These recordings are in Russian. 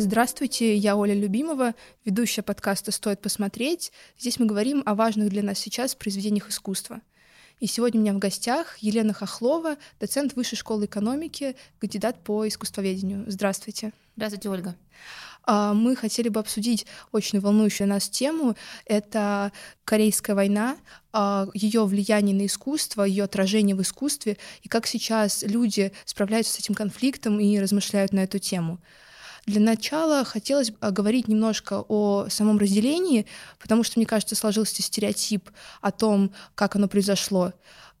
Здравствуйте, я Оля Любимова, ведущая подкаста «Стоит посмотреть». Здесь мы говорим о важных для нас сейчас произведениях искусства. И сегодня у меня в гостях Елена Хохлова, доцент Высшей школы экономики, кандидат по искусствоведению. Здравствуйте. Здравствуйте, Ольга. А, мы хотели бы обсудить очень волнующую нас тему. Это Корейская война, а, ее влияние на искусство, ее отражение в искусстве, и как сейчас люди справляются с этим конфликтом и размышляют на эту тему. Для начала хотелось бы говорить немножко о самом разделении, потому что, мне кажется, сложился стереотип о том, как оно произошло.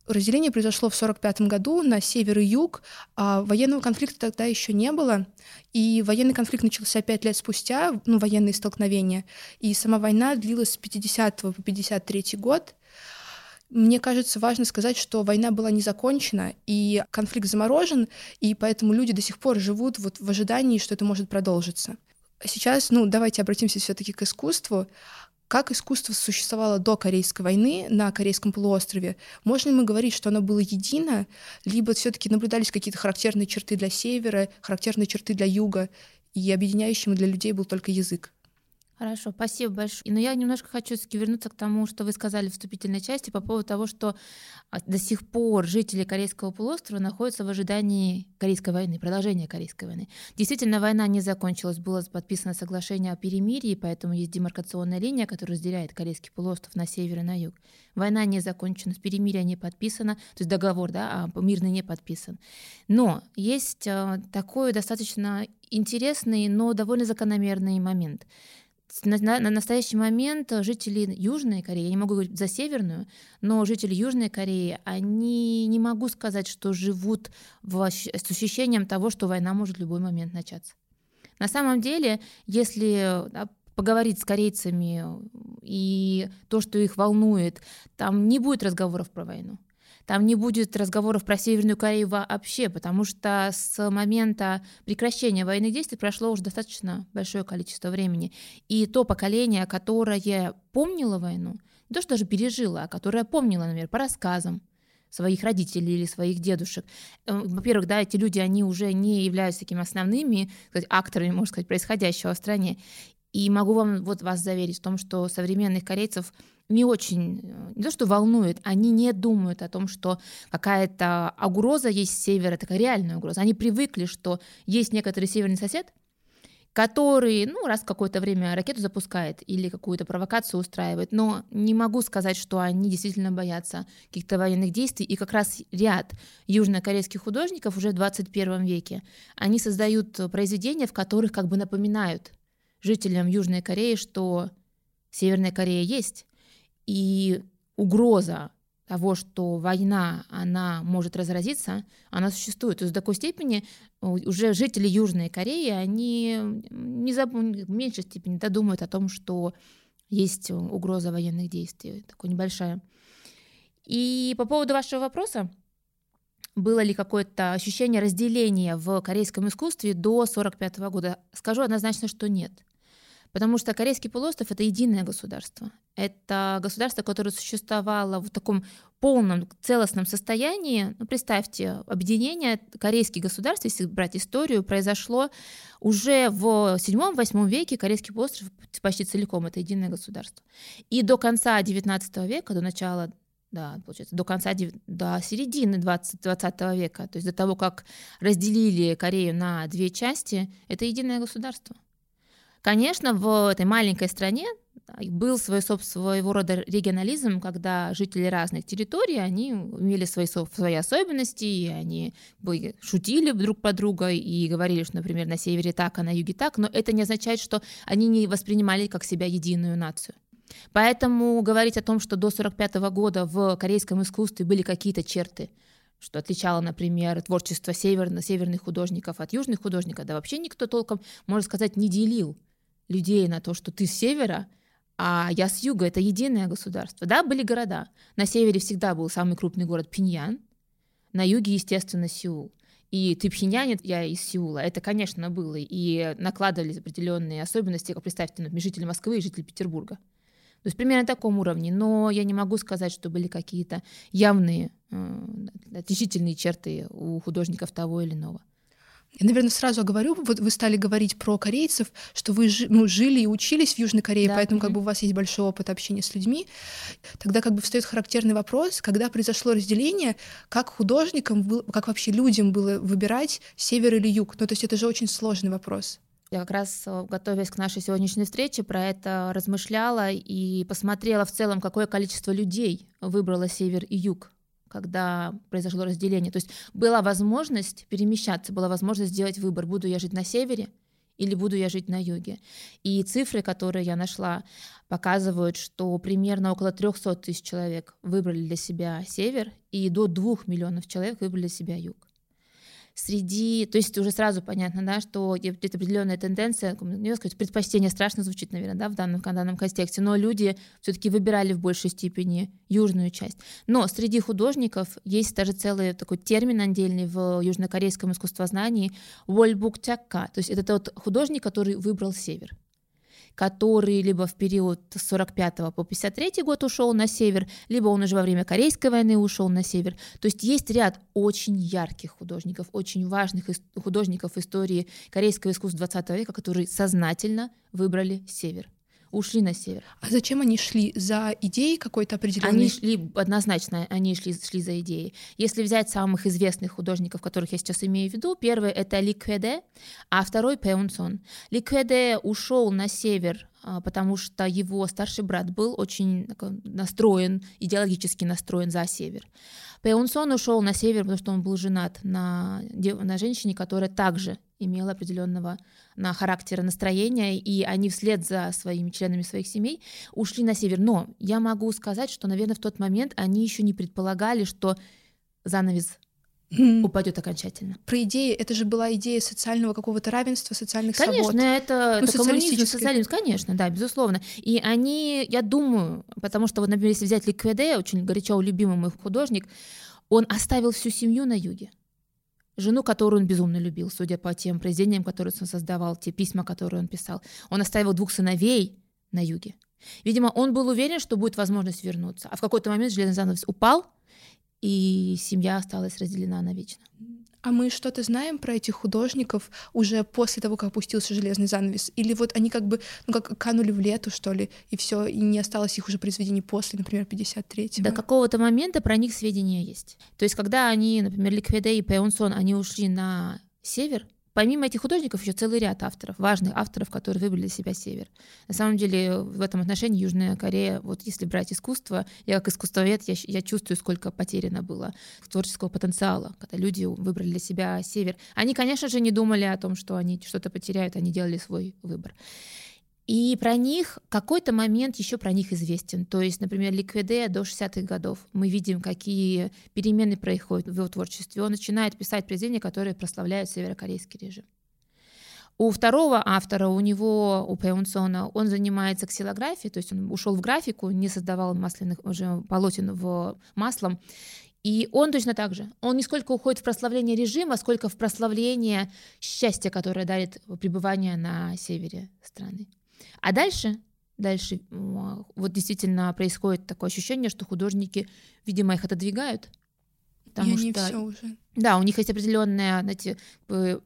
Разделение произошло в 1945 году на север и юг, а военного конфликта тогда еще не было, и военный конфликт начался пять лет спустя, ну, военные столкновения, и сама война длилась с 50 по 53 год, мне кажется, важно сказать, что война была не закончена, и конфликт заморожен, и поэтому люди до сих пор живут вот в ожидании, что это может продолжиться. Сейчас, ну, давайте обратимся все-таки к искусству. Как искусство существовало до Корейской войны на Корейском полуострове? Можно ли мы говорить, что оно было едино, либо все-таки наблюдались какие-то характерные черты для севера, характерные черты для юга, и объединяющим для людей был только язык? Хорошо, спасибо большое. Но я немножко хочу вернуться к тому, что вы сказали в вступительной части по поводу того, что а, до сих пор жители Корейского полуострова находятся в ожидании Корейской войны, продолжения Корейской войны. Действительно, война не закончилась, было подписано соглашение о перемирии, поэтому есть демаркационная линия, которая разделяет Корейский полуостров на север и на юг. Война не закончена, перемирие не подписано, то есть договор, да, а мирный не подписан. Но есть а, такой достаточно интересный, но довольно закономерный момент — на, на, на настоящий момент жители Южной Кореи, я не могу говорить за Северную, но жители Южной Кореи, они не могу сказать, что живут в, с ощущением того, что война может в любой момент начаться. На самом деле, если да, поговорить с корейцами и то, что их волнует, там не будет разговоров про войну. Там не будет разговоров про Северную Корею вообще, потому что с момента прекращения военных действий прошло уже достаточно большое количество времени. И то поколение, которое помнило войну, не то что даже пережило, а которое помнило, например, по рассказам, своих родителей или своих дедушек. Э, во-первых, да, эти люди, они уже не являются такими основными сказать, акторами, можно сказать, происходящего в стране. И могу вам вот вас заверить в том, что современных корейцев не очень, э, не то что волнует, они не думают о том, что какая-то угроза есть с севера, такая реальная угроза. Они привыкли, что есть некоторый северный сосед, который, ну, раз какое-то время ракету запускает или какую-то провокацию устраивает, но не могу сказать, что они действительно боятся каких-то военных действий, и как раз ряд южнокорейских художников уже в 21 веке, они создают произведения, в которых как бы напоминают жителям Южной Кореи, что Северная Корея есть, и угроза того, что война, она может разразиться, она существует. То есть до такой степени уже жители Южной Кореи, они не заб... в меньшей степени додумают о том, что есть угроза военных действий, такая небольшая. И по поводу вашего вопроса, было ли какое-то ощущение разделения в корейском искусстве до 1945 года? Скажу однозначно, что нет. Потому что Корейский полуостров — это единое государство. Это государство, которое существовало в таком полном целостном состоянии. Ну, представьте, объединение корейских государств, если брать историю, произошло уже в 7-8 веке. Корейский полуостров почти целиком — это единое государство. И до конца XIX века, до начала да, получается, до конца, до середины 20, 20 века, то есть до того, как разделили Корею на две части, это единое государство. Конечно, в этой маленькой стране был свой, своего рода регионализм, когда жители разных территорий, они имели свои, свои особенности, и они шутили друг по друга и говорили, что, например, на севере так, а на юге так, но это не означает, что они не воспринимали как себя единую нацию. Поэтому говорить о том, что до 1945 года в корейском искусстве были какие-то черты, что отличало, например, творчество северно, северных художников от южных художников, да вообще никто толком, можно сказать, не делил людей на то, что ты с севера, а я с юга, это единое государство. Да, были города. На севере всегда был самый крупный город Пиньян, на юге, естественно, Сеул. И ты пхенянец, я из Сеула. Это, конечно, было. И накладывались определенные особенности, как представьте, например, жители Москвы и жители Петербурга. То есть примерно на таком уровне. Но я не могу сказать, что были какие-то явные э, отличительные черты у художников того или иного. Я, наверное, сразу оговорю, вот вы стали говорить про корейцев, что вы ну, жили и учились в Южной Корее, да. поэтому как бы у вас есть большой опыт общения с людьми. Тогда как бы встает характерный вопрос, когда произошло разделение, как художникам, был, как вообще людям было выбирать север или юг? Ну, то есть это же очень сложный вопрос. Я как раз, э, готовясь к нашей сегодняшней встрече, про это размышляла и посмотрела в целом, какое количество людей выбрало север и юг когда произошло разделение. То есть была возможность перемещаться, была возможность сделать выбор, буду я жить на севере или буду я жить на юге. И цифры, которые я нашла, показывают, что примерно около 300 тысяч человек выбрали для себя север, и до 2 миллионов человек выбрали для себя юг среди, то есть уже сразу понятно, да, что есть определенная тенденция, не сказать, предпочтение страшно звучит, наверное, да, в данном, данном контексте, но люди все-таки выбирали в большей степени южную часть. Но среди художников есть даже целый такой термин отдельный в южнокорейском искусствознании — вольбуктяка, то есть это тот художник, который выбрал север который либо в период с 45 по 53 год ушел на север, либо он уже во время Корейской войны ушел на север. То есть есть ряд очень ярких художников, очень важных художников истории корейского искусства 20 века, которые сознательно выбрали север ушли на север. А зачем они шли? За идеей какой-то определенной? Они шли, однозначно, они шли, шли за идеей. Если взять самых известных художников, которых я сейчас имею в виду, первый — это Ли Кведе, а второй — Пеунсон. Ли Кведе ушел на север а, потому что его старший брат был очень настроен, идеологически настроен за север. Пеунсон ушел на север, потому что он был женат на, на женщине, которая также имела определенного на характера настроения, и они вслед за своими членами своих семей ушли на север. Но я могу сказать, что, наверное, в тот момент они еще не предполагали, что занавес упадет окончательно. Про идеи, это же была идея социального какого-то равенства, социальных конечно, свобод. Конечно, это, ну, это коммунизм, социализм, конечно, да, безусловно. И они, я думаю, потому что, вот, например, если взять Ликведе, очень горячо любимый мой художник, он оставил всю семью на юге. Жену, которую он безумно любил, судя по тем произведениям, которые он создавал, те письма, которые он писал. Он оставил двух сыновей на юге. Видимо, он был уверен, что будет возможность вернуться. А в какой-то момент железный занавес упал, и семья осталась разделена навечно. А мы что-то знаем про этих художников уже после того, как опустился железный занавес? Или вот они как бы, ну как канули в лету, что ли, и все, и не осталось их уже произведений после, например, 53-го? До какого-то момента про них сведения есть. То есть, когда они, например, Ликвиде и Пеонсон, они ушли на север, Помимо этих художников еще целый ряд авторов, важных авторов, которые выбрали для себя север. На самом деле в этом отношении Южная Корея, вот если брать искусство, я как искусствовед, я, я чувствую, сколько потеряно было творческого потенциала, когда люди выбрали для себя север. Они, конечно же, не думали о том, что они что-то потеряют, они делали свой выбор. И про них какой-то момент еще про них известен. То есть, например, Ликвиде до 60-х годов мы видим, какие перемены происходят в его творчестве. Он начинает писать произведения, которые прославляют северокорейский режим. У второго автора, у него, у Пеунсона, он занимается ксилографией, то есть он ушел в графику, не создавал масляных уже полотен в маслом. И он точно так же. Он не сколько уходит в прославление режима, сколько в прославление счастья, которое дарит пребывание на севере страны. А дальше, дальше вот действительно происходит такое ощущение, что художники, видимо, их отодвигают. Потому и что, все уже. Да, у них есть определенная, знаете,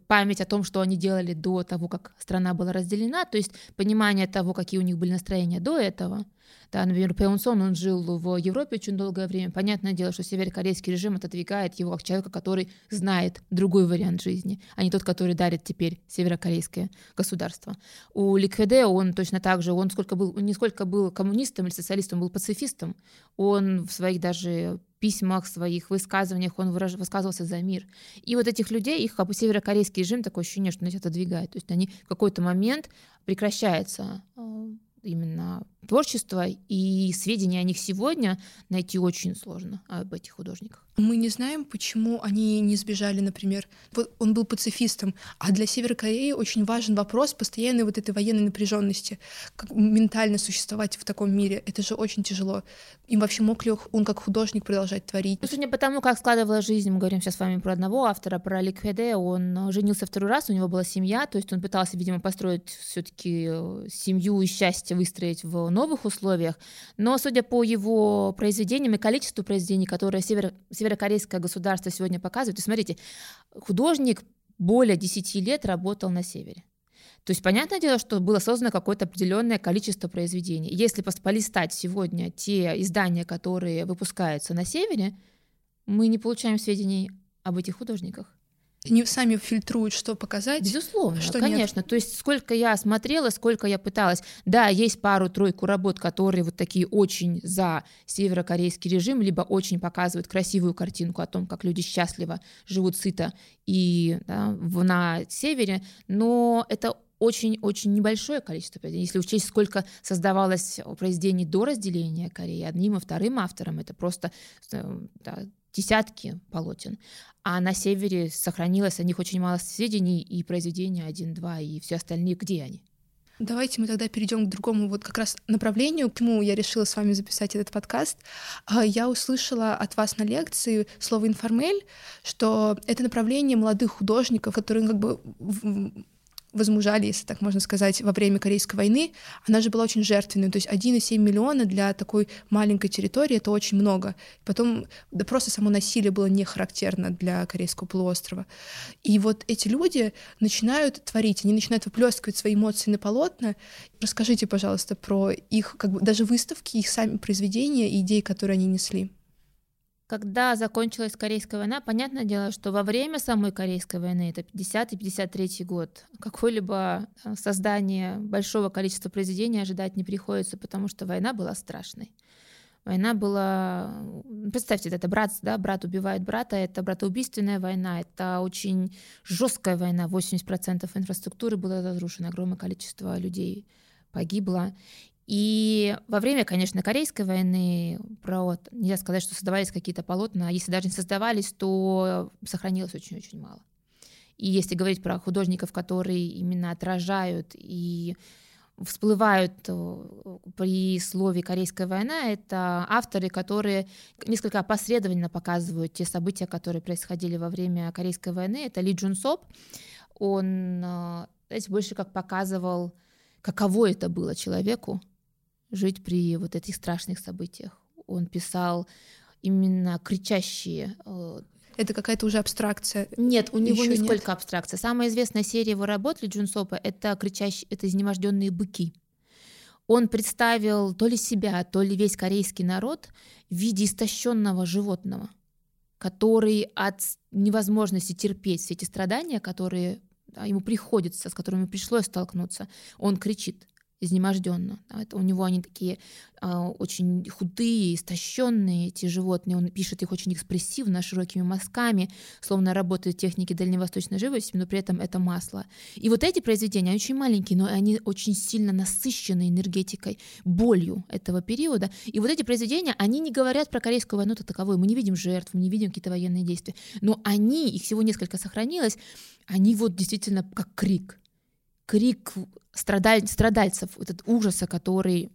память о том, что они делали до того, как страна была разделена, то есть понимание того, какие у них были настроения до этого. Да, например, Пеунсон, он жил в Европе очень долгое время. Понятное дело, что северокорейский режим отодвигает его как человека, который знает другой вариант жизни, а не тот, который дарит теперь северокорейское государство. У Ликведе он точно так же, он сколько был, не сколько был коммунистом или социалистом, он был пацифистом. Он в своих даже письмах, своих высказываниях, он выраж... высказывался за мир. И вот этих людей, их как бы северокорейский режим, такое ощущение, что они отодвигает. То есть они в какой-то момент прекращается э, именно творчество, и сведения о них сегодня найти очень сложно об этих художниках. Мы не знаем, почему они не сбежали, например. Вот он был пацифистом, а для Северной Кореи очень важен вопрос постоянной вот этой военной напряженности, как ментально существовать в таком мире. Это же очень тяжело. Им вообще мог ли он как художник продолжать творить? Ну, судя по тому, как складывалась жизнь, мы говорим сейчас с вами про одного автора, про Ликведе, он женился второй раз, у него была семья, то есть он пытался, видимо, построить все-таки э, семью и счастье выстроить в новых условиях, но судя по его произведениям и количеству произведений, которые север, северокорейское государство сегодня показывает, то смотрите, художник более 10 лет работал на севере. То есть, понятное дело, что было создано какое-то определенное количество произведений. Если полистать сегодня те издания, которые выпускаются на севере, мы не получаем сведений об этих художниках. Они сами фильтруют, что показать. Безусловно, что конечно. Нет. То есть сколько я смотрела, сколько я пыталась. Да, есть пару-тройку работ, которые вот такие очень за северокорейский режим, либо очень показывают красивую картинку о том, как люди счастливо живут сыто и да, в, на севере, но это очень-очень небольшое количество произведений. Если учесть, сколько создавалось произведений до разделения Кореи одним и вторым автором, это просто э, да, десятки полотен. А на севере сохранилось о них очень мало сведений, и произведения один-два, и все остальные, где они? Давайте мы тогда перейдем к другому вот как раз направлению, к чему я решила с вами записать этот подкаст. А, я услышала от вас на лекции слово «информель», что это направление молодых художников, которые как бы возмужали, если так можно сказать, во время Корейской войны, она же была очень жертвенной. То есть 1,7 миллиона для такой маленькой территории — это очень много. Потом да просто само насилие было не характерно для Корейского полуострова. И вот эти люди начинают творить, они начинают выплескивать свои эмоции на полотна. Расскажите, пожалуйста, про их как бы даже выставки, их сами произведения и идеи, которые они несли. Когда закончилась Корейская война, понятное дело, что во время самой Корейской войны, это 50-53 год, какое-либо э, создание большого количества произведений ожидать не приходится, потому что война была страшной. Война была... Представьте, это брат, да, брат убивает брата, это братоубийственная война, это очень жесткая война, 80% инфраструктуры было разрушено, огромное количество людей погибло. И во время, конечно, Корейской войны, про, вот, нельзя сказать, что создавались какие-то полотна, а если даже не создавались, то сохранилось очень-очень мало. И если говорить про художников, которые именно отражают и всплывают э, при слове «Корейская война», это авторы, которые несколько опосредованно показывают те события, которые происходили во время Корейской войны. Это Ли Джун Соп. Он, э, знаете, больше как показывал, каково это было человеку, жить при вот этих страшных событиях. Он писал именно кричащие э, это какая-то уже абстракция. Нет, у него не сколько абстракция. Самая известная серия его работ Ли Джунсопа — это кричащие, это изнеможденные быки. Он представил то ли себя, то ли весь корейский народ в виде истощенного животного, который от невозможности терпеть все эти страдания, которые ему приходится, с которыми пришлось столкнуться, он кричит изнеможденно. Это у него они такие а, очень худые, истощенные эти животные. Он пишет их очень экспрессивно, широкими мазками, словно работают техники дальневосточной живописи, но при этом это масло. И вот эти произведения, они очень маленькие, но они очень сильно насыщены энергетикой, болью этого периода. И вот эти произведения, они не говорят про Корейскую войну как таковую. Мы не видим жертв, мы не видим какие-то военные действия. Но они, их всего несколько сохранилось, они вот действительно как крик крик страдаль, страдальцев, этот ужаса, который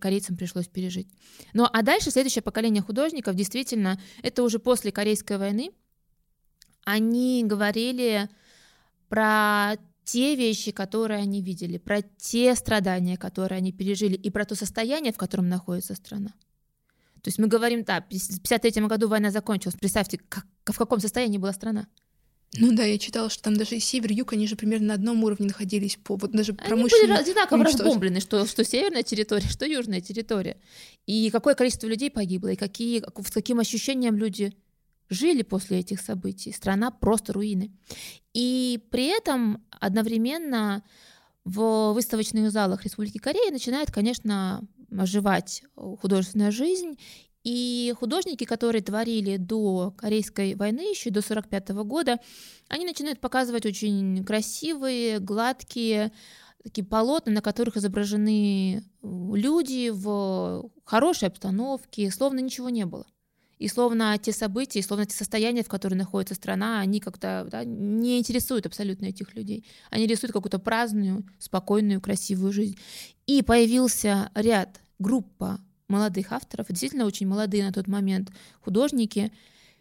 корейцам пришлось пережить. Ну а дальше следующее поколение художников, действительно, это уже после Корейской войны, они говорили про те вещи, которые они видели, про те страдания, которые они пережили, и про то состояние, в котором находится страна. То есть мы говорим, да, в 1953 году война закончилась. Представьте, как, в каком состоянии была страна. Ну да, я читала, что там даже север, юг, они же примерно на одном уровне находились по вот даже промышленности. Они были одинаково разбомблены, что, что северная территория, что южная территория. И какое количество людей погибло, и какие, с каким ощущением люди жили после этих событий. Страна просто руины. И при этом одновременно в выставочных залах Республики Корея начинает, конечно, оживать художественная жизнь, и художники, которые творили до Корейской войны, еще до 1945 года, они начинают показывать очень красивые, гладкие такие полотна, на которых изображены люди в хорошей обстановке, словно ничего не было. И словно те события, и словно те состояния, в которых находится страна, они как-то да, не интересуют абсолютно этих людей. Они рисуют какую-то праздную, спокойную, красивую жизнь. И появился ряд, группа молодых авторов, действительно очень молодые на тот момент художники,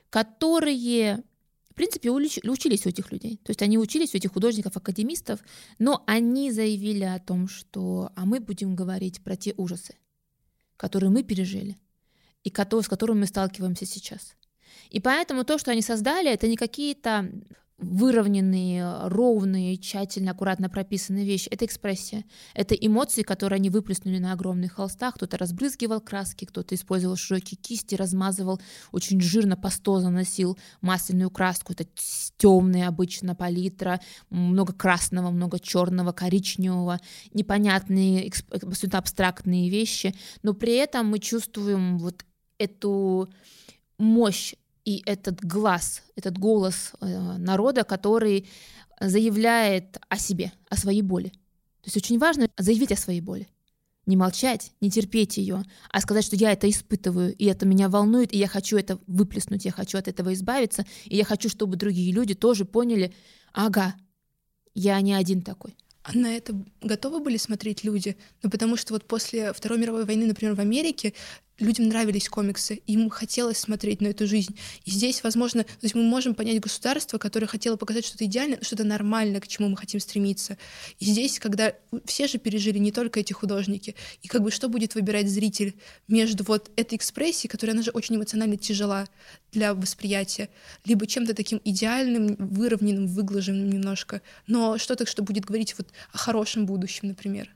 которые, в принципе, учились у этих людей. То есть они учились у этих художников-академистов, но они заявили о том, что а мы будем говорить про те ужасы, которые мы пережили и с которыми мы сталкиваемся сейчас. И поэтому то, что они создали, это не какие-то выровненные, ровные, тщательно, аккуратно прописанные вещи. Это экспрессия. Это эмоции, которые они выплеснули на огромных холстах. Кто-то разбрызгивал краски, кто-то использовал широкие кисти, размазывал очень жирно, пастозно носил масляную краску. Это темная обычно палитра, много красного, много черного, коричневого, непонятные, абсолютно абстрактные вещи. Но при этом мы чувствуем вот эту мощь и этот глаз, этот голос э, народа, который заявляет о себе, о своей боли. То есть очень важно заявить о своей боли. Не молчать, не терпеть ее, а сказать, что я это испытываю, и это меня волнует, и я хочу это выплеснуть, я хочу от этого избавиться, и я хочу, чтобы другие люди тоже поняли, ага, я не один такой. А на это готовы были смотреть люди? Ну, потому что вот после Второй мировой войны, например, в Америке людям нравились комиксы, им хотелось смотреть на эту жизнь. И здесь, возможно, то есть мы можем понять государство, которое хотело показать что-то идеальное, что-то нормальное, к чему мы хотим стремиться. И здесь, когда все же пережили, не только эти художники, и как бы что будет выбирать зритель между вот этой экспрессией, которая, она же очень эмоционально тяжела для восприятия, либо чем-то таким идеальным, выровненным, выглаженным немножко, но что-то, что будет говорить вот о хорошем будущем, например.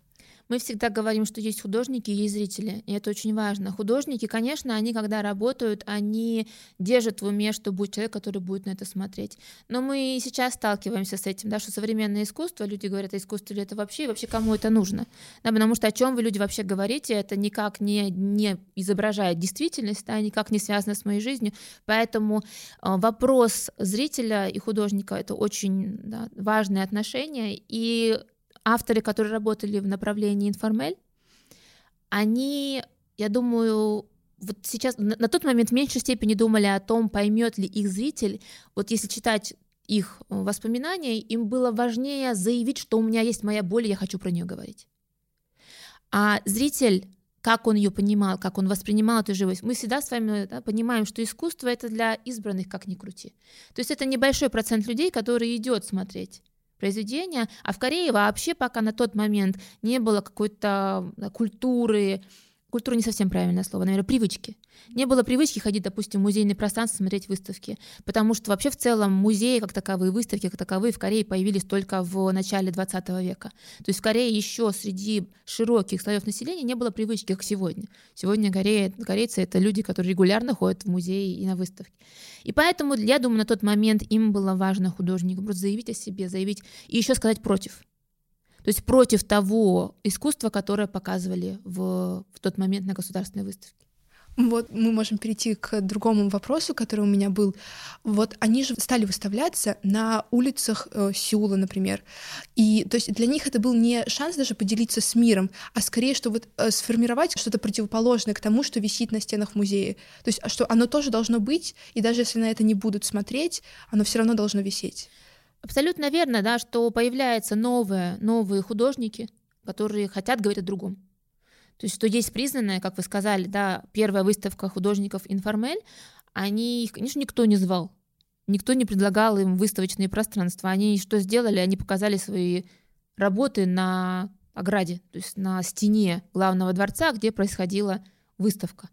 Мы всегда говорим, что есть художники и есть зрители, и это очень важно. Художники, конечно, они, когда работают, они держат в уме, что будет человек, который будет на это смотреть. Но мы сейчас сталкиваемся с этим, да, что современное искусство, люди говорят, а искусство ли это вообще, и вообще кому это нужно? Да, потому что о чем вы, люди, вообще говорите, это никак не, не изображает действительность, да, никак не связано с моей жизнью, поэтому э, вопрос зрителя и художника — это очень да, важное отношение, и авторы, которые работали в направлении информель, они, я думаю, вот сейчас на, на тот момент в меньшей степени думали о том, поймет ли их зритель. Вот если читать их э, воспоминания, им было важнее заявить, что у меня есть моя боль, и я хочу про нее говорить. А зритель, как он ее понимал, как он воспринимал эту живость, мы всегда с вами да, понимаем, что искусство это для избранных, как ни крути. То есть это небольшой процент людей, который идет смотреть произведения, а в Корее вообще пока на тот момент не было какой-то культуры, культура не совсем правильное слово, наверное, привычки. Не было привычки ходить, допустим, в музейное пространство, смотреть выставки, потому что вообще в целом музеи как таковые, выставки как таковые в Корее появились только в начале 20 века. То есть в Корее еще среди широких слоев населения не было привычки, как сегодня. Сегодня Корея, корейцы — это люди, которые регулярно ходят в музеи и на выставки. И поэтому, я думаю, на тот момент им было важно художникам просто заявить о себе, заявить и еще сказать против. То есть против того искусства, которое показывали в, в тот момент на государственной выставке. Вот мы можем перейти к другому вопросу, который у меня был. Вот они же стали выставляться на улицах э, Сеула, например. И то есть для них это был не шанс даже поделиться с миром, а скорее, что вот э, сформировать что-то противоположное к тому, что висит на стенах музея. То есть а что оно тоже должно быть, и даже если на это не будут смотреть, оно все равно должно висеть. Абсолютно верно, да, что появляются новые, новые художники, которые хотят говорить о другом. То есть, что есть признанная, как вы сказали, да, первая выставка художников «Информель», они их, конечно, никто не звал, никто не предлагал им выставочные пространства. Они что сделали? Они показали свои работы на ограде, то есть на стене главного дворца, где происходила выставка.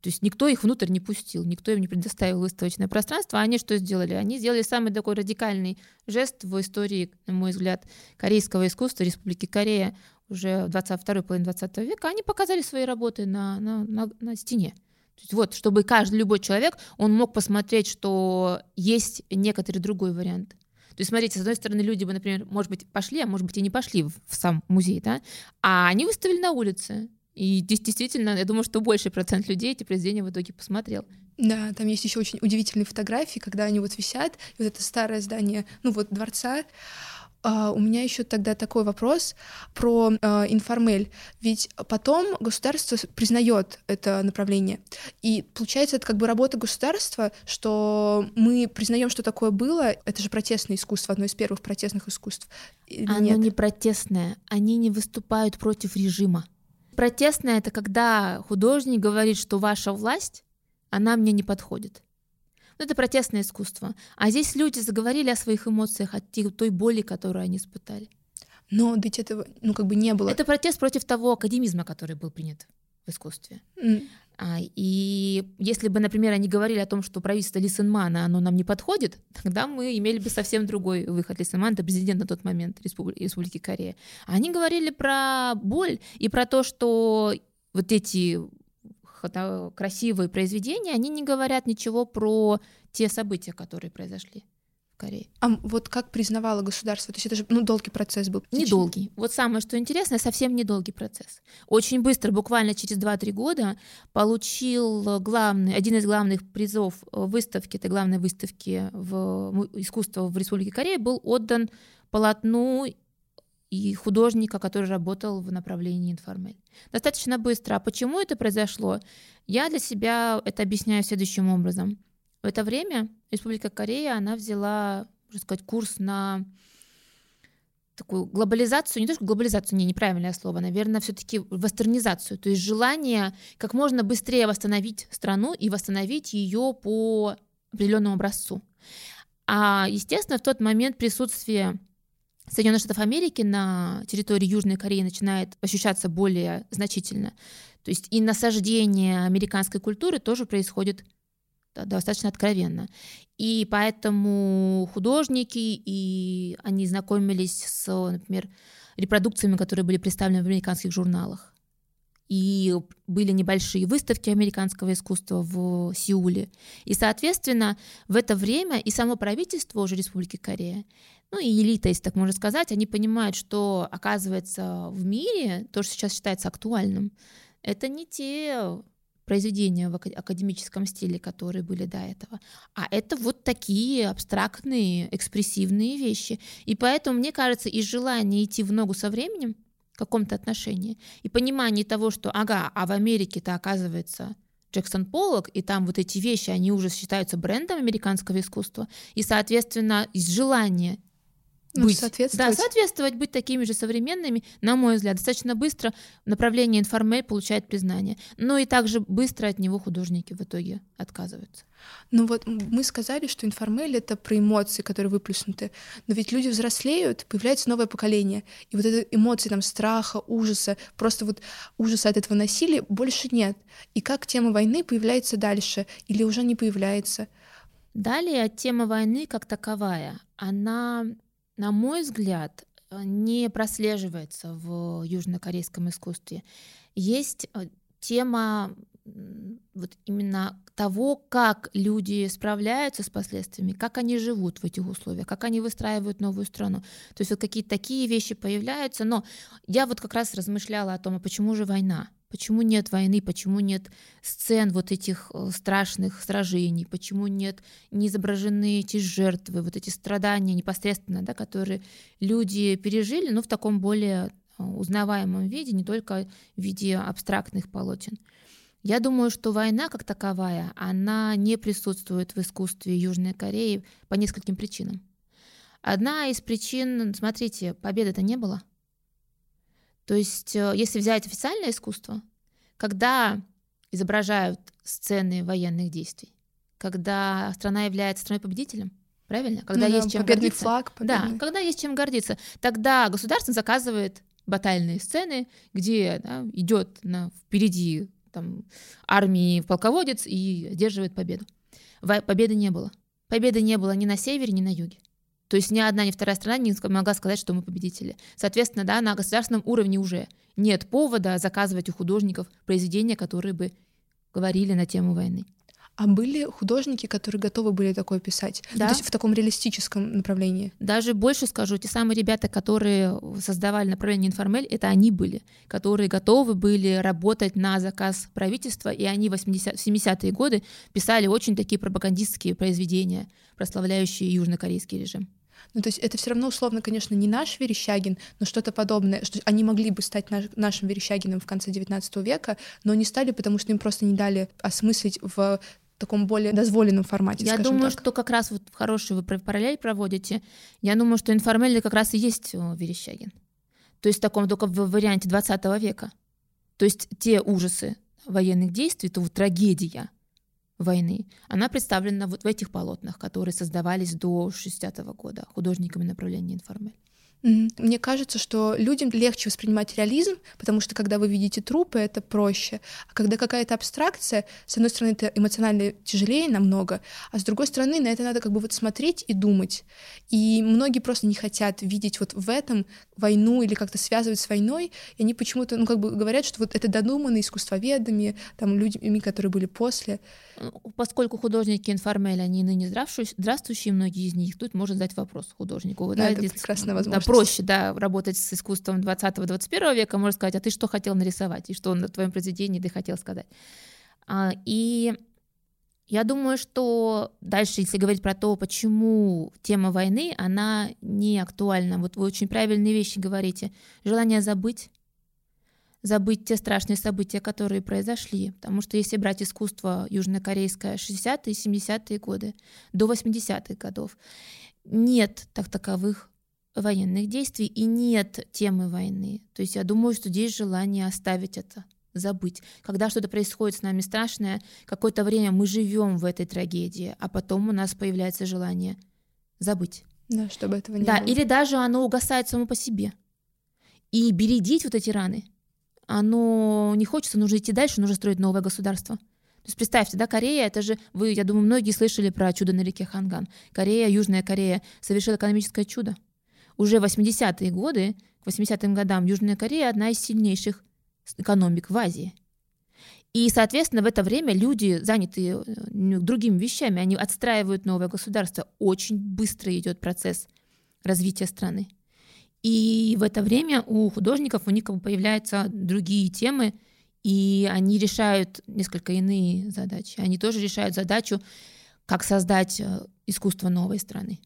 То есть никто их внутрь не пустил, никто им не предоставил выставочное пространство. А они что сделали? Они сделали самый такой радикальный жест в истории, на мой взгляд, корейского искусства Республики Корея уже в 22 половине 20 века. Они показали свои работы на, на, на, на стене. То есть вот, чтобы каждый, любой человек, он мог посмотреть, что есть некоторый другой вариант. То есть, смотрите, с одной стороны, люди бы, например, может быть, пошли, а может быть, и не пошли в, в сам музей, да, а они выставили на улице. И действительно, я думаю, что больший процент людей эти произведения в итоге посмотрел. Да, там есть еще очень удивительные фотографии, когда они вот висят, и вот это старое здание, ну вот дворца. Uh, у меня еще тогда такой вопрос про uh, информель. Ведь потом государство признает это направление. И получается, это как бы работа государства, что мы признаем, что такое было. Это же протестное искусство, одно из первых протестных искусств. Оно нет? не протестное. Они не выступают против режима. Протестное — это когда художник говорит, что ваша власть, она мне не подходит. Ну, это протестное искусство. А здесь люди заговорили о своих эмоциях, о той боли, которую они испытали. Но ведь этого, ну, как бы не было. Это протест против того академизма, который был принят в искусстве. Mm. А, и если бы, например, они говорили о том, что правительство Лисенмана, оно нам не подходит, тогда мы имели бы совсем другой выход. Лисенман — это президент на тот момент Республики, Республики Корея. Они говорили про боль и про то, что вот эти красивые произведения, они не говорят ничего про те события, которые произошли. Корее. А вот как признавало государство? То есть это же ну, долгий процесс был. Недолгий. Вот самое, что интересно, совсем недолгий процесс. Очень быстро, буквально через 2-3 года, получил главный, один из главных призов выставки, это главной выставки в искусство в Республике Корея, был отдан полотну и художника, который работал в направлении информель. Достаточно быстро. А почему это произошло? Я для себя это объясняю следующим образом. В это время Республика Корея, она взяла, можно сказать, курс на такую глобализацию, не то что глобализацию, не, неправильное слово, наверное, все-таки вестернизацию, то есть желание как можно быстрее восстановить страну и восстановить ее по определенному образцу. А, естественно, в тот момент присутствие Соединенных Штатов Америки на территории Южной Кореи начинает ощущаться более значительно. То есть и насаждение американской культуры тоже происходит достаточно откровенно. И поэтому художники, и они знакомились с, например, репродукциями, которые были представлены в американских журналах. И были небольшие выставки американского искусства в Сеуле. И, соответственно, в это время и само правительство уже Республики Корея, ну и элита, если так можно сказать, они понимают, что, оказывается, в мире то, что сейчас считается актуальным, это не те произведения в академическом стиле, которые были до этого. А это вот такие абстрактные, экспрессивные вещи. И поэтому, мне кажется, и желание идти в ногу со временем каком-то отношении, и понимание того, что, ага, а в Америке-то оказывается Джексон Поллок, и там вот эти вещи, они уже считаются брендом американского искусства, и, соответственно, из желания ну, быть. Соответствовать. Да, соответствовать, быть такими же современными, на мой взгляд, достаточно быстро направление информель получает признание. Но и также быстро от него художники в итоге отказываются. Ну вот мы сказали, что информель — это про эмоции, которые выплеснуты. Но ведь люди взрослеют, появляется новое поколение. И вот этой эмоции там страха, ужаса, просто вот ужаса от этого насилия больше нет. И как тема войны появляется дальше или уже не появляется? Далее тема войны как таковая, она на мой взгляд, э, не прослеживается в южнокорейском искусстве. Есть э, тема вот именно того, как люди справляются с последствиями, как они живут в этих условиях, как они выстраивают новую страну. То есть вот какие-то такие вещи появляются. Но я вот как раз размышляла о том, а почему же война? Почему нет войны, почему нет сцен вот этих э, страшных сражений, почему нет не изображены эти жертвы, вот эти страдания непосредственно, да, которые люди пережили, но в таком более э, узнаваемом виде, не только в виде абстрактных полотен. Я думаю, что война как таковая, она не присутствует в искусстве Южной Кореи по нескольким причинам. Одна из причин, смотрите, победы-то не было – то есть, э, если взять официальное искусство, когда изображают сцены военных действий, когда страна является страной-победителем, правильно? Когда ну, есть да, чем победный гордиться. флаг. Победный. Да, когда есть чем гордиться. Тогда государство заказывает батальные сцены, где да, идет на, впереди там, армии полководец и одерживает победу. Победы не было. Победы не было ни на севере, ни на юге. То есть ни одна, ни вторая страна не могла сказать, что мы победители. Соответственно, да, на государственном уровне уже нет повода заказывать у художников произведения, которые бы говорили на тему войны. А были художники, которые готовы были такое писать? Да. Ну, то есть в таком реалистическом направлении? Даже больше скажу, те самые ребята, которые создавали направление информель, это они были, которые готовы были работать на заказ правительства, и они в 80, 70-е годы писали очень такие пропагандистские произведения, прославляющие южнокорейский режим. Ну, то есть это все равно условно, конечно, не наш Верещагин, но что-то подобное, что они могли бы стать наш, нашим Верещагиным в конце XIX века, но не стали, потому что им просто не дали осмыслить в таком более дозволенном формате. Я думаю, так. что как раз вот хороший вы параллель проводите. Я думаю, что информельный как раз и есть Верещагин. То есть в таком только в варианте 20 века. То есть те ужасы военных действий, то вот трагедия, войны, она представлена вот в этих полотнах, которые создавались до 60-го года художниками направления информель. Мне кажется, что людям легче воспринимать реализм, потому что когда вы видите трупы, это проще. А когда какая-то абстракция, с одной стороны, это эмоционально тяжелее намного, а с другой стороны, на это надо как бы вот смотреть и думать. И многие просто не хотят видеть вот в этом войну или как-то связывать с войной, и они почему-то, ну, как бы говорят, что вот это додумано искусствоведами, там, людьми, которые были после. Поскольку художники информель, они ныне здравствующие, многие из них, тут можно задать вопрос художнику. Да, да это прекрасная возможность. Проще, да, работать с искусством 20-21 века, можно сказать, а ты что хотел нарисовать, и что на твоем произведении ты хотел сказать. А, и я думаю, что дальше, если говорить про то, почему тема войны, она не актуальна. Вот вы очень правильные вещи говорите. Желание забыть, забыть те страшные события, которые произошли. Потому что если брать искусство южнокорейское 60-е, 70-е годы, до 80-х годов, нет так таковых военных действий и нет темы войны. То есть я думаю, что здесь желание оставить это, забыть. Когда что-то происходит с нами страшное, какое-то время мы живем в этой трагедии, а потом у нас появляется желание забыть. Да, чтобы этого не да, было. или даже оно угасает само по себе. И бередить вот эти раны, оно не хочется, нужно идти дальше, нужно строить новое государство. То есть представьте, да, Корея, это же, вы, я думаю, многие слышали про чудо на реке Ханган. Корея, Южная Корея совершила экономическое чудо уже в 80-е годы, к 80-м годам, Южная Корея одна из сильнейших экономик в Азии. И, соответственно, в это время люди, занятые э, другими вещами, они отстраивают новое государство. Очень быстро идет процесс развития страны. И в это время у художников у них появляются другие темы, и они решают несколько иные задачи. Они тоже решают задачу, как создать э, искусство новой страны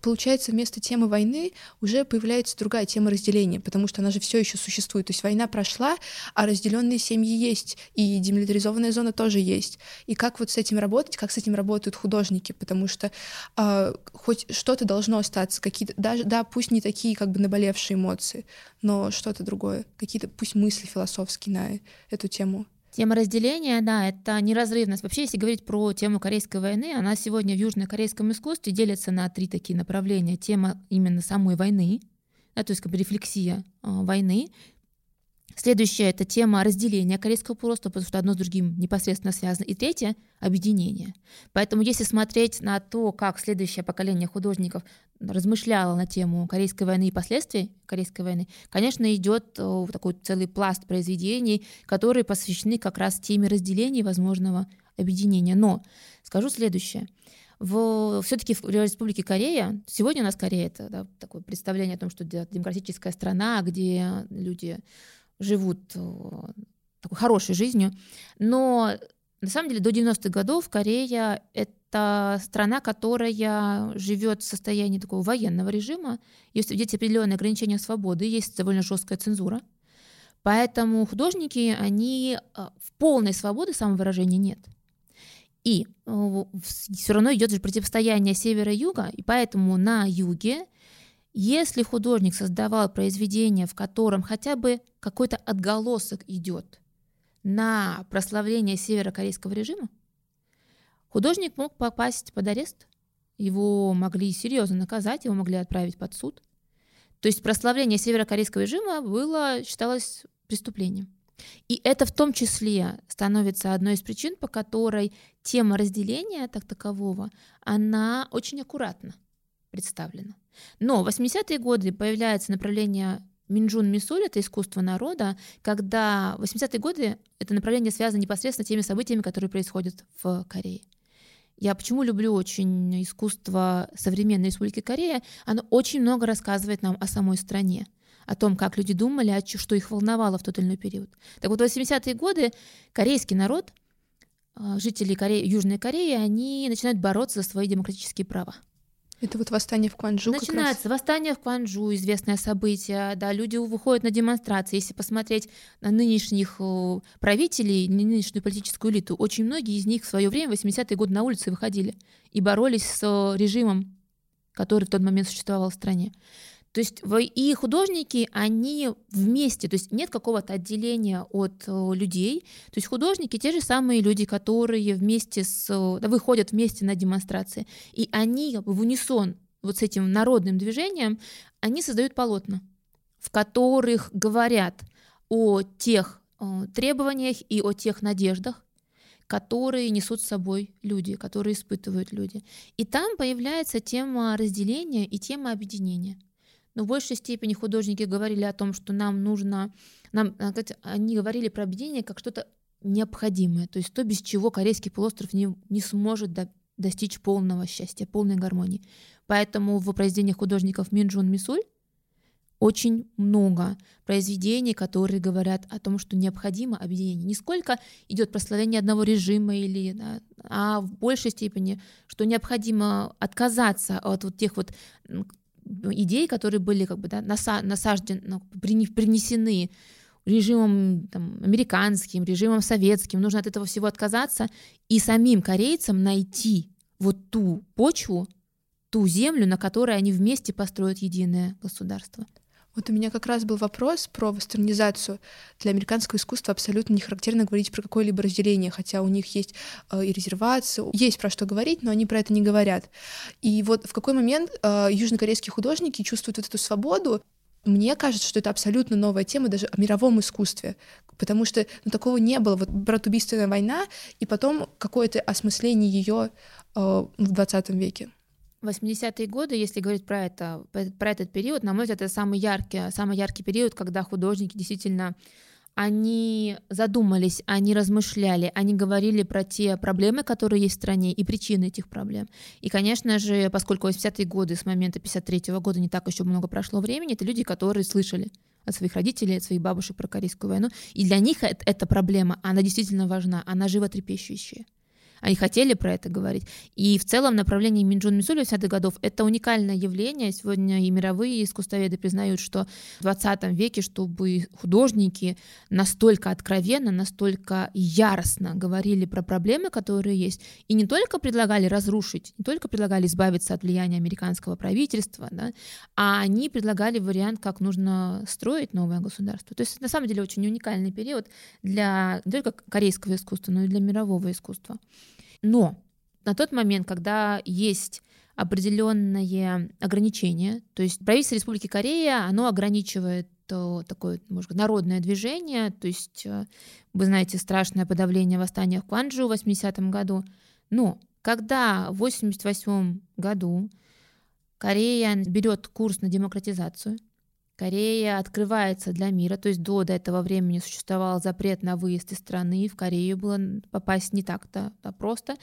получается, вместо темы войны уже появляется другая тема разделения, потому что она же все еще существует. То есть война прошла, а разделенные семьи есть, и демилитаризованная зона тоже есть. И как вот с этим работать, как с этим работают художники, потому что э, хоть что-то должно остаться, какие-то, даже, да, пусть не такие как бы наболевшие эмоции, но что-то другое, какие-то пусть мысли философские на эту тему. Тема разделения, да, это неразрывность. Вообще, если говорить про тему Корейской войны, она сегодня в южнокорейском искусстве делится на три такие направления. Тема именно самой войны, да, то есть как бы рефлексия э, войны, Следующая — это тема разделения Корейского полуострова, потому что одно с другим непосредственно связано. И третье — объединение. Поэтому если смотреть на то, как следующее поколение художников размышляло на тему Корейской войны и последствий Корейской войны, конечно, идет э, такой целый пласт произведений, которые посвящены как раз теме разделения и возможного объединения. Но скажу следующее — все-таки в Республике Корея, сегодня у нас Корея это да, такое представление о том, что демократическая страна, где люди живут э, такой хорошей жизнью. Но на самом деле до 90-х годов Корея — это страна, которая живет в состоянии такого военного режима. Есть, есть определенные ограничения свободы, есть довольно жесткая цензура. Поэтому художники, они э, в полной свободы самовыражения нет. И э, все равно идет же противостояние севера и юга, и поэтому на юге если художник создавал произведение, в котором хотя бы какой-то отголосок идет на прославление северокорейского режима, художник мог попасть под арест, его могли серьезно наказать, его могли отправить под суд. То есть прославление северокорейского режима было, считалось преступлением. И это в том числе становится одной из причин, по которой тема разделения так такового, она очень аккуратна представлена. Но в 80-е годы появляется направление Минджун Мисуль — это искусство народа, когда в 80-е годы это направление связано непосредственно с теми событиями, которые происходят в Корее. Я почему люблю очень искусство современной Республики Корея? Оно очень много рассказывает нам о самой стране, о том, как люди думали, о что их волновало в тот или иной период. Так вот, в 80-е годы корейский народ, а, жители Кореи, Южной Кореи, они начинают бороться за свои демократические права. Это вот восстание в Кванджу. Начинается восстание в Кванджу, известное событие. Да, люди выходят на демонстрации. Если посмотреть на нынешних э, правителей, нынешнюю политическую элиту, очень многие из них в свое время, в 80-е годы, на улицы выходили и боролись с э, режимом, который в тот момент существовал в стране. То есть и художники, они вместе, то есть нет какого-то отделения от э, людей. То есть художники те же самые люди, которые вместе с, да, выходят вместе на демонстрации, и они в унисон вот с этим народным движением, они создают полотна, в которых говорят о тех э, требованиях и о тех надеждах, которые несут с собой люди, которые испытывают люди. И там появляется тема разделения и тема объединения. Но в большей степени художники говорили о том, что нам нужно, нам, э, они говорили про объединение как что-то необходимое, то есть то, без чего Корейский полуостров не, не сможет до, достичь полного счастья, полной гармонии. Поэтому в произведениях художников Минджун Мисуль очень много произведений, которые говорят о том, что необходимо объединение. Не сколько идет прославление одного режима, или, да, а в большей степени, что необходимо отказаться от вот тех вот идей, которые были как бы да, насаждены, ну, принесены режимом там, американским, режимом советским. Нужно от этого всего отказаться и самим корейцам найти вот ту почву, ту землю, на которой они вместе построят единое государство. Вот у меня как раз был вопрос про вестернизацию. Для американского искусства абсолютно не характерно говорить про какое-либо разделение, хотя у них есть э, и резервация, есть про что говорить, но они про это не говорят. И вот в какой момент э, южнокорейские художники чувствуют вот эту свободу, мне кажется, что это абсолютно новая тема даже о мировом искусстве, потому что ну, такого не было. Вот братубийственная война и потом какое-то осмысление ее э, в 20 веке. 80-е годы, если говорить про это, про этот период, на мой взгляд, это самый яркий, самый яркий период, когда художники действительно они задумались, они размышляли, они говорили про те проблемы, которые есть в стране, и причины этих проблем. И, конечно же, поскольку 80-е годы, с момента 53-го года не так еще много прошло времени, это люди, которые слышали от своих родителей, от своих бабушек про Корейскую войну. И для них эта проблема, она действительно важна, она животрепещущая. Они хотели про это говорить. И в целом направление Минджун Мисули 80-х годов — это уникальное явление. Сегодня и мировые искусствоведы признают, что в 20 веке, чтобы художники настолько откровенно, настолько яростно говорили про проблемы, которые есть, и не только предлагали разрушить, не только предлагали избавиться от влияния американского правительства, да, а они предлагали вариант, как нужно строить новое государство. То есть на самом деле очень уникальный период для не только корейского искусства, но и для мирового искусства. Но на тот момент, когда есть определенные ограничения, то есть правительство Республики Корея, оно ограничивает э, такое, может быть, народное движение, то есть э, вы знаете страшное подавление восстания в Кванджу в 80-м году, но когда в 88 году Корея берет курс на демократизацию, Корея открывается для мира, то есть до, до этого времени существовал запрет на выезд из страны, в Корею было попасть не так-то да, просто.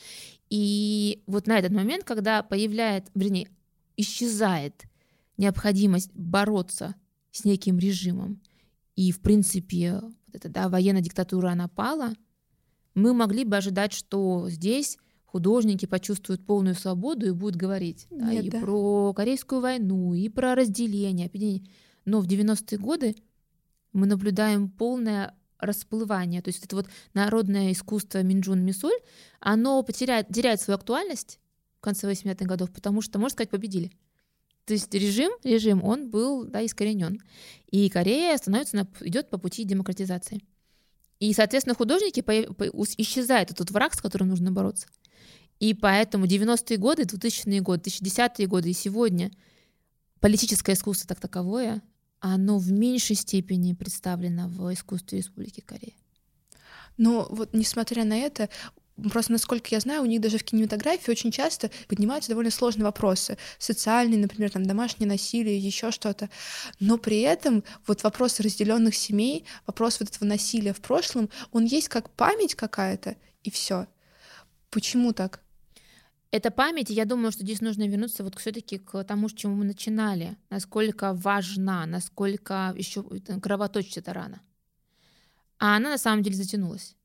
И вот на этот момент, когда появляется, вернее, исчезает необходимость бороться с неким режимом, и, в принципе, вот эта да, военная диктатура, она пала, мы могли бы ожидать, что здесь художники почувствуют полную свободу и будут говорить да, и да. про Корейскую войну, и про разделение, объединение. Но в 90-е годы мы наблюдаем полное расплывание. То есть это вот народное искусство Минджун Мисуль, оно потеряет, теряет свою актуальность в конце 80-х годов, потому что, можно сказать, победили. То есть режим, режим, он был да, искоренен. И Корея становится на, идет по пути демократизации. И, соответственно, художники по, по, исчезает этот враг, с которым нужно бороться. И поэтому 90-е годы, 2000-е годы, 2010-е годы и сегодня политическое искусство так таковое, оно в меньшей степени представлено в искусстве Республики Корея. Но вот несмотря на это, просто насколько я знаю, у них даже в кинематографии очень часто поднимаются довольно сложные вопросы. Социальные, например, там домашнее насилие, еще что-то. Но при этом вот вопрос разделенных семей, вопрос вот этого насилия в прошлом, он есть как память какая-то, и все. Почему так? Это память, и я думаю, что здесь нужно вернуться вот все-таки к тому, с чему мы начинали, насколько важна, насколько еще кровоточит эта рана. А она на самом деле затянулась.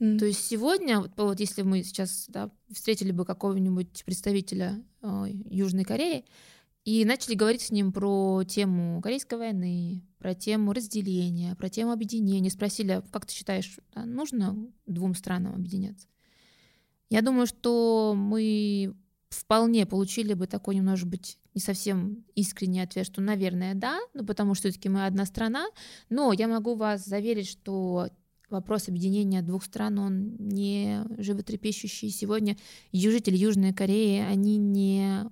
Mm. То есть сегодня, вот, вот если мы сейчас да, встретили бы какого-нибудь представителя э, Южной Кореи и начали говорить с ним про тему Корейской войны, про тему разделения, про тему объединения, спросили, «А как ты считаешь, да, нужно двум странам объединяться? Я думаю, что мы вполне получили бы такой, немножко быть, не совсем искренний ответ, что, наверное, да, ну, потому что все-таки мы одна страна, но я могу вас заверить, что вопрос объединения двух стран, он не животрепещущий. Сегодня жители Южной Кореи, они не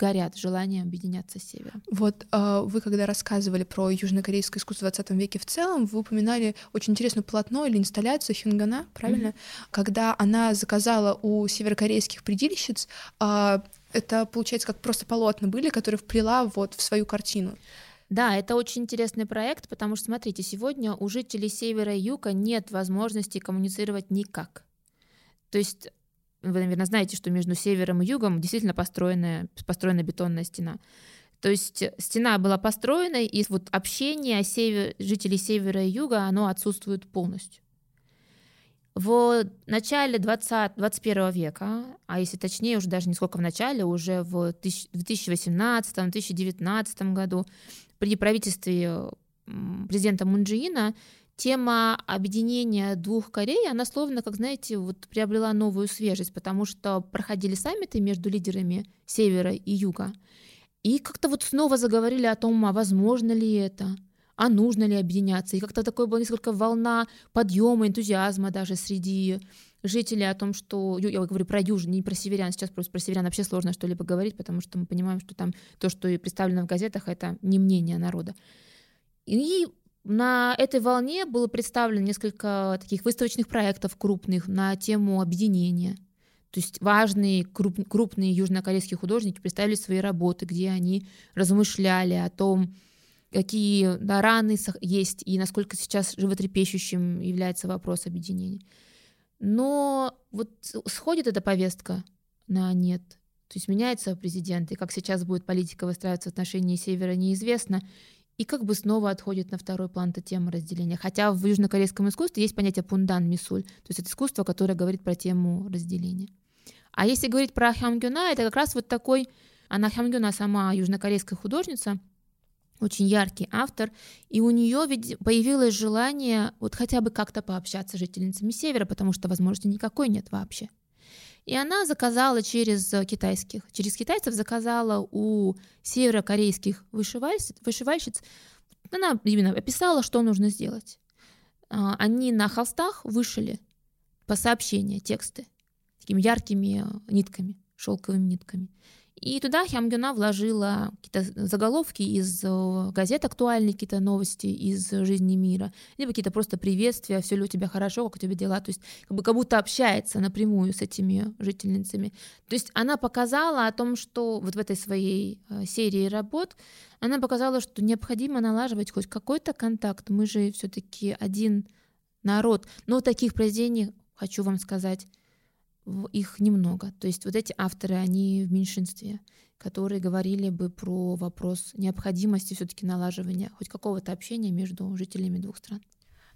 горят желанием объединяться с севером. Вот э, вы когда рассказывали про южнокорейское искусство в 20 веке в целом, вы упоминали очень интересное полотно или инсталляцию Хюнгана, правильно? Mm-hmm. Когда она заказала у северокорейских предельщиц, э, это получается как просто полотна были, которые вплела вот в свою картину. Да, это очень интересный проект, потому что, смотрите, сегодня у жителей севера и юга нет возможности коммуницировать никак. То есть вы, наверное, знаете, что между севером и югом действительно построена, построена бетонная стена. То есть стена была построена, и вот общение север, жителей севера и юга, оно отсутствует полностью. В начале 20, 21 века, а если точнее, уже даже не сколько в начале, уже в 2018-2019 году при правительстве президента Мунджиина тема объединения двух Корей, она словно, как знаете, вот приобрела новую свежесть, потому что проходили саммиты между лидерами севера и юга, и как-то вот снова заговорили о том, а возможно ли это, а нужно ли объединяться. И как-то такое была несколько волна подъема, энтузиазма даже среди жителей о том, что, я говорю про южный, не про северян, сейчас просто про северян вообще сложно что-либо говорить, потому что мы понимаем, что там то, что и представлено в газетах, это не мнение народа. И на этой волне было представлено несколько таких выставочных проектов крупных на тему объединения. То есть важные круп, крупные южнокорейские художники представили свои работы, где они размышляли о том, какие да, раны есть и насколько сейчас животрепещущим является вопрос объединения. Но вот сходит эта повестка на нет. То есть меняется президент, и как сейчас будет политика выстраиваться в отношении Севера, неизвестно и как бы снова отходит на второй план эта тема разделения. Хотя в южнокорейском искусстве есть понятие пундан мисуль, то есть это искусство, которое говорит про тему разделения. А если говорить про Хямгюна, это как раз вот такой, она Хямгюна сама южнокорейская художница, очень яркий автор, и у нее ведь появилось желание вот хотя бы как-то пообщаться с жительницами Севера, потому что возможности никакой нет вообще. И она заказала через э, китайских, через китайцев заказала у северокорейских вышивальщиц, вышивальщиц она именно описала, что нужно сделать. А, они на холстах вышили по сообщению тексты такими яркими э, нитками, шелковыми нитками. И туда Хямгюна вложила какие-то заголовки из э, газет актуальные, какие-то новости из жизни мира, либо какие-то просто приветствия, все ли у тебя хорошо, как у тебя дела, то есть как, бы, как будто общается напрямую с этими жительницами. То есть она показала о том, что вот в этой своей э, серии работ она показала, что необходимо налаживать хоть какой-то контакт. Мы же все-таки один народ. Но таких произведений, хочу вам сказать, их немного. То есть вот эти авторы, они в меньшинстве, которые говорили бы про вопрос необходимости все-таки налаживания хоть какого-то общения между жителями двух стран.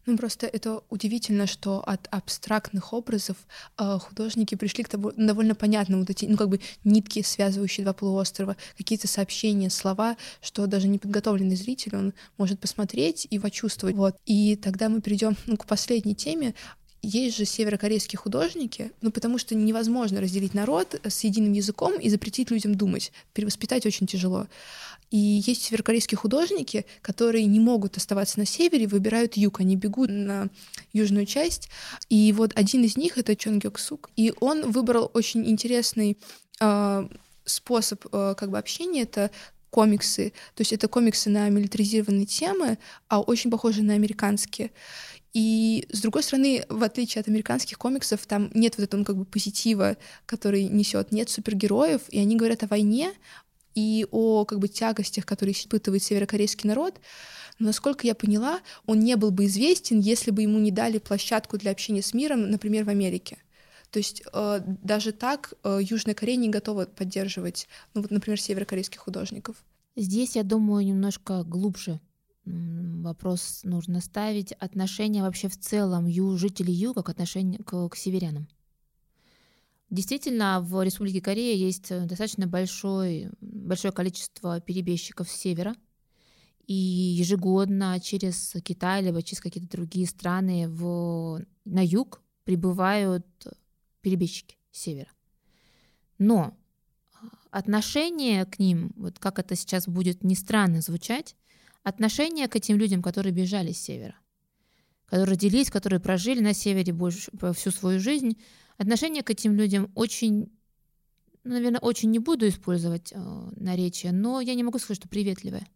Ну просто это удивительно, что от абстрактных образов э, художники пришли к того, довольно понятным вот эти, ну как бы нитки, связывающие два полуострова, какие-то сообщения, слова, что даже неподготовленный зритель он может посмотреть и почувствовать. Вот. И тогда мы перейдем ну, к последней теме есть же северокорейские художники, ну потому что невозможно разделить народ с единым языком и запретить людям думать. Перевоспитать очень тяжело. И есть северокорейские художники, которые не могут оставаться на севере, выбирают юг, они бегут на южную часть. И вот один из них — это Чон Гёк Сук. И он выбрал очень интересный э, способ э, как бы общения. Это комиксы. То есть это комиксы на милитаризированные темы, а очень похожи на американские. И с другой стороны, в отличие от американских комиксов, там нет вот этого как бы позитива, который несет, нет супергероев, и они говорят о войне и о как бы тягостях, которые испытывает северокорейский народ. Но, насколько я поняла, он не был бы известен, если бы ему не дали площадку для общения с миром, например, в Америке. То есть э, даже так э, Южная Корея не готова поддерживать, ну вот, например, северокорейских художников. Здесь, я думаю, немножко глубже вопрос нужно ставить. Отношение вообще в целом ю, жителей юга к отношению к, к северянам. Действительно, в Республике Корея есть э, достаточно большой, большое количество перебежчиков с севера, и ежегодно через Китай либо через какие-то другие страны в, на юг прибывают перебежчики с севера. Но отношение к ним, вот как это сейчас будет не странно звучать, отношение к этим людям, которые бежали с севера, которые родились, которые прожили на севере больше, всю свою жизнь, отношение к этим людям очень наверное, очень не буду использовать э, наречие, но я не могу сказать, что приветливая.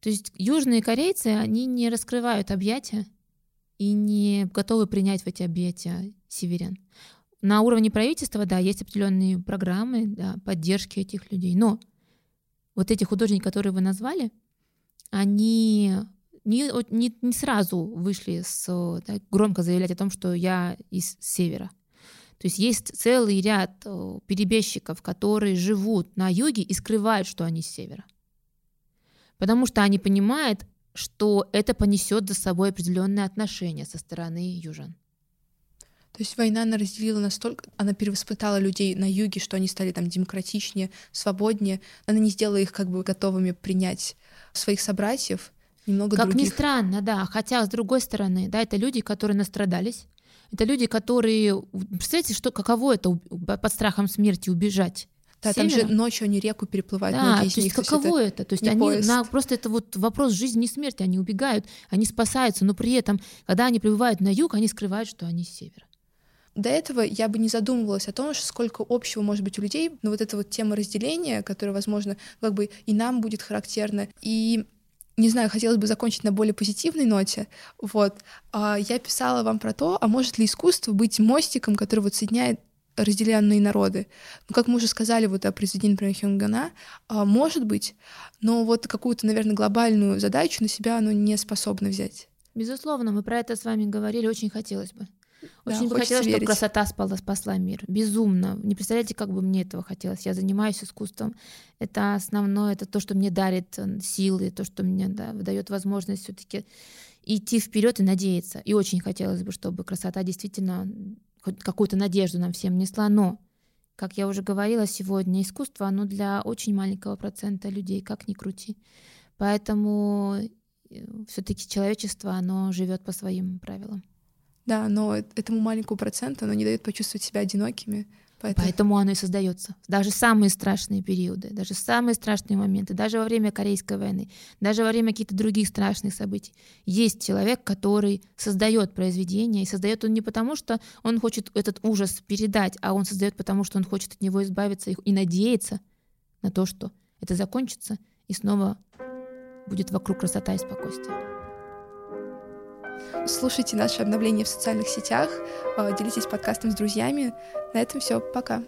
То есть южные корейцы, они не раскрывают объятия и не готовы принять в эти объятия северян. На уровне правительства, да, есть определенные программы да, поддержки этих людей, но вот эти художники, которые вы назвали, они не, не, не сразу вышли с да, громко заявлять о том, что я из севера. То есть есть целый ряд перебежчиков, которые живут на юге и скрывают, что они с севера. Потому что они понимают, что это понесет за собой определенные отношения со стороны южан. То есть война она разделила настолько, она перевоспитала людей на юге, что они стали там демократичнее, свободнее. Она не сделала их как бы готовыми принять своих собратьев, немного как других. ни странно, да. Хотя с другой стороны, да, это люди, которые настрадались. Это люди, которые, представляете, что каково это под страхом смерти убежать да, там же ночью они реку переплывают, да, многие то них. Есть каково это? это? То есть они на, просто это вот вопрос жизни и смерти, они убегают, они спасаются, но при этом, когда они прибывают на юг, они скрывают, что они с севера. До этого я бы не задумывалась о том, что сколько общего может быть у людей, но вот эта вот тема разделения, которая, возможно, как бы и нам будет характерна, и не знаю, хотелось бы закончить на более позитивной ноте. Вот. А я писала вам про то, а может ли искусство быть мостиком, который вот соединяет разделенные народы. Ну, как мы уже сказали, вот о произведении, например, Хёнгана, а, может быть, но вот какую-то, наверное, глобальную задачу на себя оно не способно взять. Безусловно, мы про это с вами говорили, очень хотелось бы. Очень да, бы хотелось, верить. чтобы красота спала, спасла мир. Безумно. Не представляете, как бы мне этого хотелось. Я занимаюсь искусством. Это основное, это то, что мне дарит э, силы, то, что мне да, дает возможность все-таки идти вперед и надеяться. И очень хотелось бы, чтобы красота действительно какую-то надежду нам всем несла, но, как я уже говорила сегодня, искусство, оно для очень маленького процента людей, как ни крути. Поэтому э, все-таки человечество, оно живет по своим правилам. Да, но этому маленькому проценту оно не дает почувствовать себя одинокими, Поэтому... Поэтому оно и создается. Даже самые страшные периоды, даже самые страшные моменты, даже во время Корейской войны, даже во время каких-то других страшных событий, есть человек, который создает произведение, и создает он не потому, что он хочет этот ужас передать, а он создает потому, что он хочет от него избавиться и надеется на то, что это закончится, и снова будет вокруг красота и спокойствие. Слушайте наши обновления в социальных сетях, э, делитесь подкастом с друзьями. На этом все. Пока.